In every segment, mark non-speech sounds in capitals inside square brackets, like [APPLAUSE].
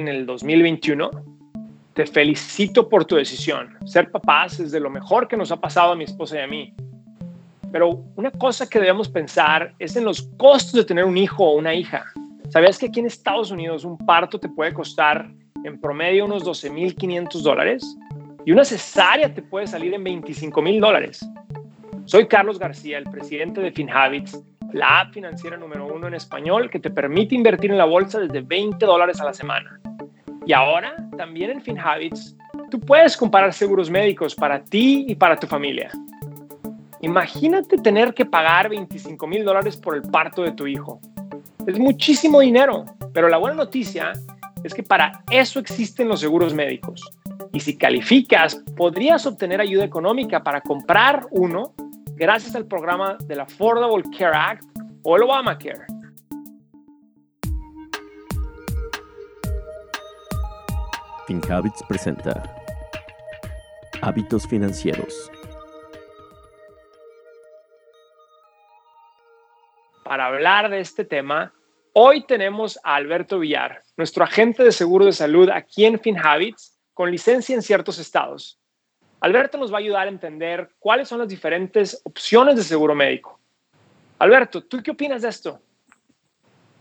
en el 2021, te felicito por tu decisión. Ser papás es de lo mejor que nos ha pasado a mi esposa y a mí. Pero una cosa que debemos pensar es en los costos de tener un hijo o una hija. ¿Sabías que aquí en Estados Unidos un parto te puede costar en promedio unos 12.500 dólares? Y una cesárea te puede salir en 25.000 dólares. Soy Carlos García, el presidente de FinHabits, la app financiera número uno en español que te permite invertir en la bolsa desde 20 dólares a la semana. Y ahora, también en FinHabits, tú puedes comparar seguros médicos para ti y para tu familia. Imagínate tener que pagar 25 mil dólares por el parto de tu hijo. Es muchísimo dinero, pero la buena noticia es que para eso existen los seguros médicos. Y si calificas, podrías obtener ayuda económica para comprar uno gracias al programa del Affordable Care Act o el Obamacare. FinHabits presenta Hábitos Financieros. Para hablar de este tema, hoy tenemos a Alberto Villar, nuestro agente de seguro de salud aquí en FinHabits, con licencia en ciertos estados. Alberto nos va a ayudar a entender cuáles son las diferentes opciones de seguro médico. Alberto, ¿tú qué opinas de esto?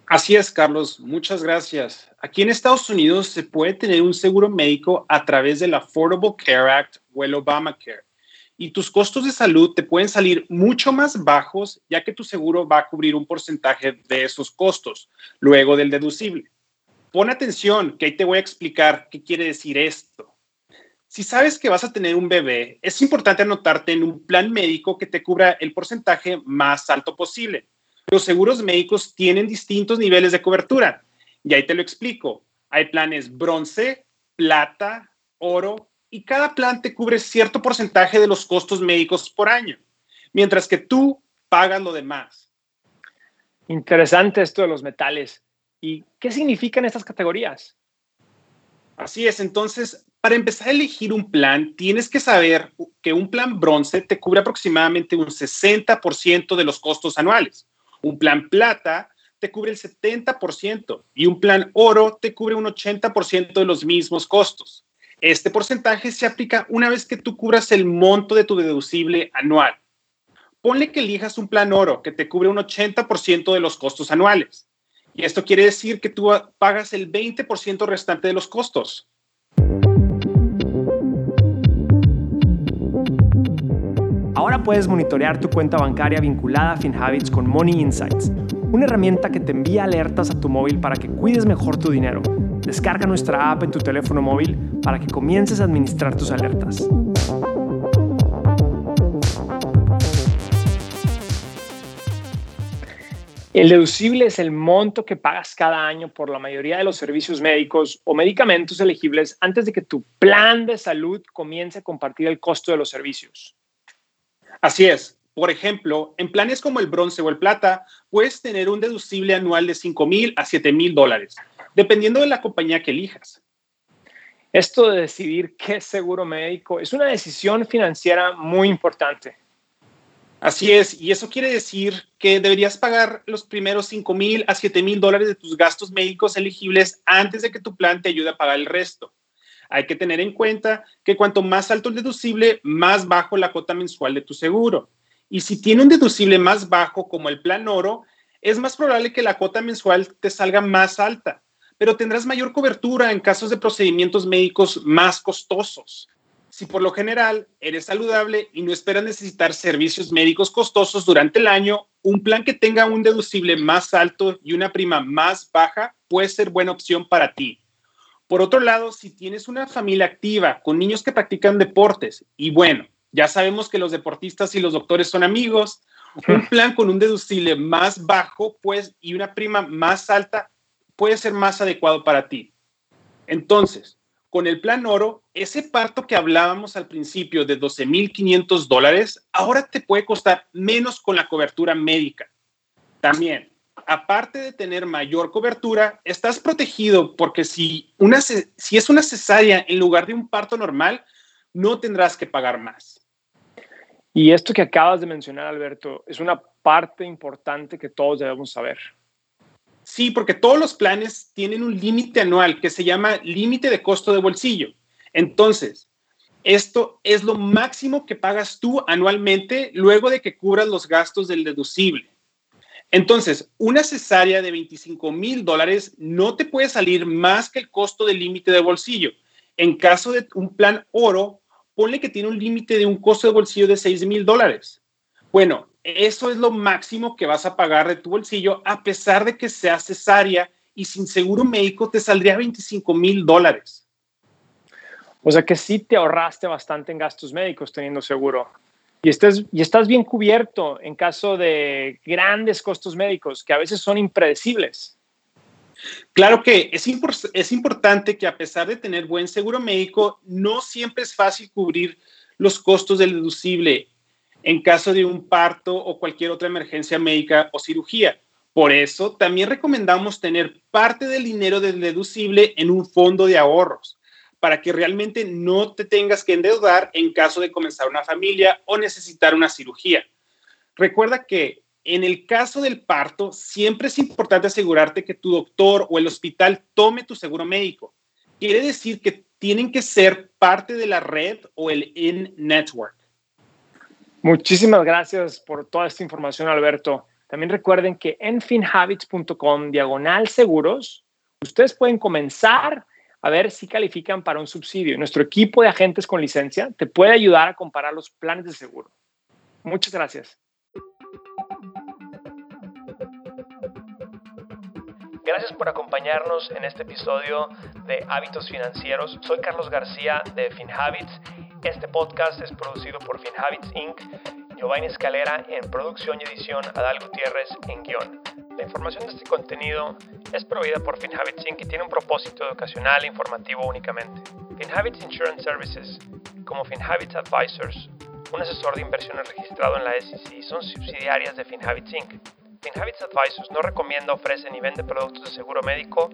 Así es, Carlos. Muchas gracias. Aquí en Estados Unidos se puede tener un seguro médico a través del Affordable Care Act o el Obamacare. Y tus costos de salud te pueden salir mucho más bajos, ya que tu seguro va a cubrir un porcentaje de esos costos luego del deducible. Pon atención, que ahí te voy a explicar qué quiere decir esto. Si sabes que vas a tener un bebé, es importante anotarte en un plan médico que te cubra el porcentaje más alto posible. Los seguros médicos tienen distintos niveles de cobertura. Y ahí te lo explico. Hay planes bronce, plata, oro, y cada plan te cubre cierto porcentaje de los costos médicos por año, mientras que tú pagas lo demás. Interesante esto de los metales. ¿Y qué significan estas categorías? Así es, entonces para empezar a elegir un plan, tienes que saber que un plan bronce te cubre aproximadamente un 60% de los costos anuales. Un plan plata te cubre el 70% y un plan oro te cubre un 80% de los mismos costos. Este porcentaje se aplica una vez que tú cubras el monto de tu deducible anual. Ponle que elijas un plan oro que te cubre un 80% de los costos anuales. Y esto quiere decir que tú pagas el 20% restante de los costos. Ahora puedes monitorear tu cuenta bancaria vinculada a FinHabits con Money Insights, una herramienta que te envía alertas a tu móvil para que cuides mejor tu dinero. Descarga nuestra app en tu teléfono móvil para que comiences a administrar tus alertas. El deducible es el monto que pagas cada año por la mayoría de los servicios médicos o medicamentos elegibles antes de que tu plan de salud comience a compartir el costo de los servicios. Así es. Por ejemplo, en planes como el bronce o el plata, puedes tener un deducible anual de 5 mil a 7 mil dólares, dependiendo de la compañía que elijas. Esto de decidir qué seguro médico es una decisión financiera muy importante. Así es, y eso quiere decir que deberías pagar los primeros 5 mil a 7 mil dólares de tus gastos médicos elegibles antes de que tu plan te ayude a pagar el resto hay que tener en cuenta que cuanto más alto el deducible, más bajo la cuota mensual de tu seguro. Y si tiene un deducible más bajo como el plan oro, es más probable que la cuota mensual te salga más alta, pero tendrás mayor cobertura en casos de procedimientos médicos más costosos. Si por lo general eres saludable y no esperas necesitar servicios médicos costosos durante el año, un plan que tenga un deducible más alto y una prima más baja puede ser buena opción para ti. Por otro lado, si tienes una familia activa con niños que practican deportes, y bueno, ya sabemos que los deportistas y los doctores son amigos, [LAUGHS] un plan con un deducible más bajo pues, y una prima más alta puede ser más adecuado para ti. Entonces, con el plan oro, ese parto que hablábamos al principio de 12.500 dólares, ahora te puede costar menos con la cobertura médica. También, aparte de tener mayor cobertura, estás protegido porque si, una, si es una cesárea en lugar de un parto normal, no tendrás que pagar más. Y esto que acabas de mencionar, Alberto, es una parte importante que todos debemos saber. Sí, porque todos los planes tienen un límite anual que se llama límite de costo de bolsillo. Entonces, esto es lo máximo que pagas tú anualmente luego de que cubras los gastos del deducible. Entonces, una cesárea de 25 mil dólares no te puede salir más que el costo del límite de bolsillo. En caso de un plan oro, ponle que tiene un límite de un costo de bolsillo de 6 mil dólares. Bueno, eso es lo máximo que vas a pagar de tu bolsillo, a pesar de que sea cesárea y sin seguro médico te saldría 25 mil dólares. O sea que sí te ahorraste bastante en gastos médicos teniendo seguro. Y estás, bien cubierto en caso de grandes costos médicos que a veces son impredecibles. Claro que es importante que a pesar de tener buen seguro médico, no siempre es fácil cubrir los costos del deducible en caso de un parto o cualquier otra emergencia médica o cirugía. Por eso, también recomendamos tener parte del dinero del deducible en un fondo de ahorros para que realmente no te tengas que endeudar en caso de comenzar una familia o necesitar una cirugía. Recuerda que en el caso del parto, siempre es importante asegurarte que tu doctor o el hospital tome tu seguro médico. Quiere decir que tienen que ser parte de la red o el in-network. Muchísimas gracias por toda esta información, Alberto. También recuerden que en finhabits.com diagonal seguros, ustedes pueden comenzar a ver si califican para un subsidio. Nuestro equipo de agentes con licencia te puede ayudar a comparar los planes de seguro. Muchas gracias. Gracias por acompañarnos en este episodio de Hábitos Financieros. Soy Carlos García de FinHabits. Este podcast es producido por FinHabits Inc., Giovanni Escalera en producción y edición, Adal Gutiérrez en guion. La información de este contenido es proveída por FinHabits Inc. y tiene un propósito educacional e informativo únicamente. FinHabits Insurance Services, como FinHabits Advisors, un asesor de inversiones registrado en la SEC, son subsidiarias de FinHabits Inc. FinHabits Advisors no recomienda, ofrece ni vende productos de seguro médico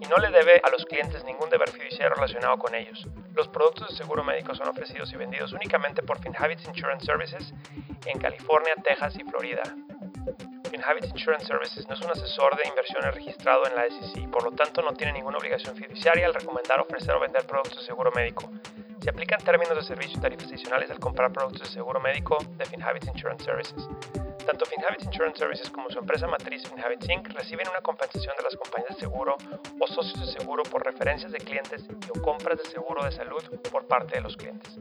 y no le debe a los clientes ningún deber fiduciario relacionado con ellos. Los productos de seguro médico son ofrecidos y vendidos únicamente por FinHabits Insurance Services en California, Texas y Florida. FinHabits Insurance Services no es un asesor de inversiones registrado en la SEC y por lo tanto no tiene ninguna obligación fiduciaria al recomendar, ofrecer o vender productos de seguro médico. Se aplican términos de servicio y tarifas adicionales al comprar productos de seguro médico de FinHabits Insurance Services. Tanto FinHabits Insurance Services como su empresa matriz FinHabits Inc. reciben una compensación de las compañías de seguro o socios de seguro por referencias de clientes y o compras de seguro de salud por parte de los clientes.